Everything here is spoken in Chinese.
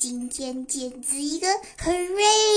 今天简直一个 hooray！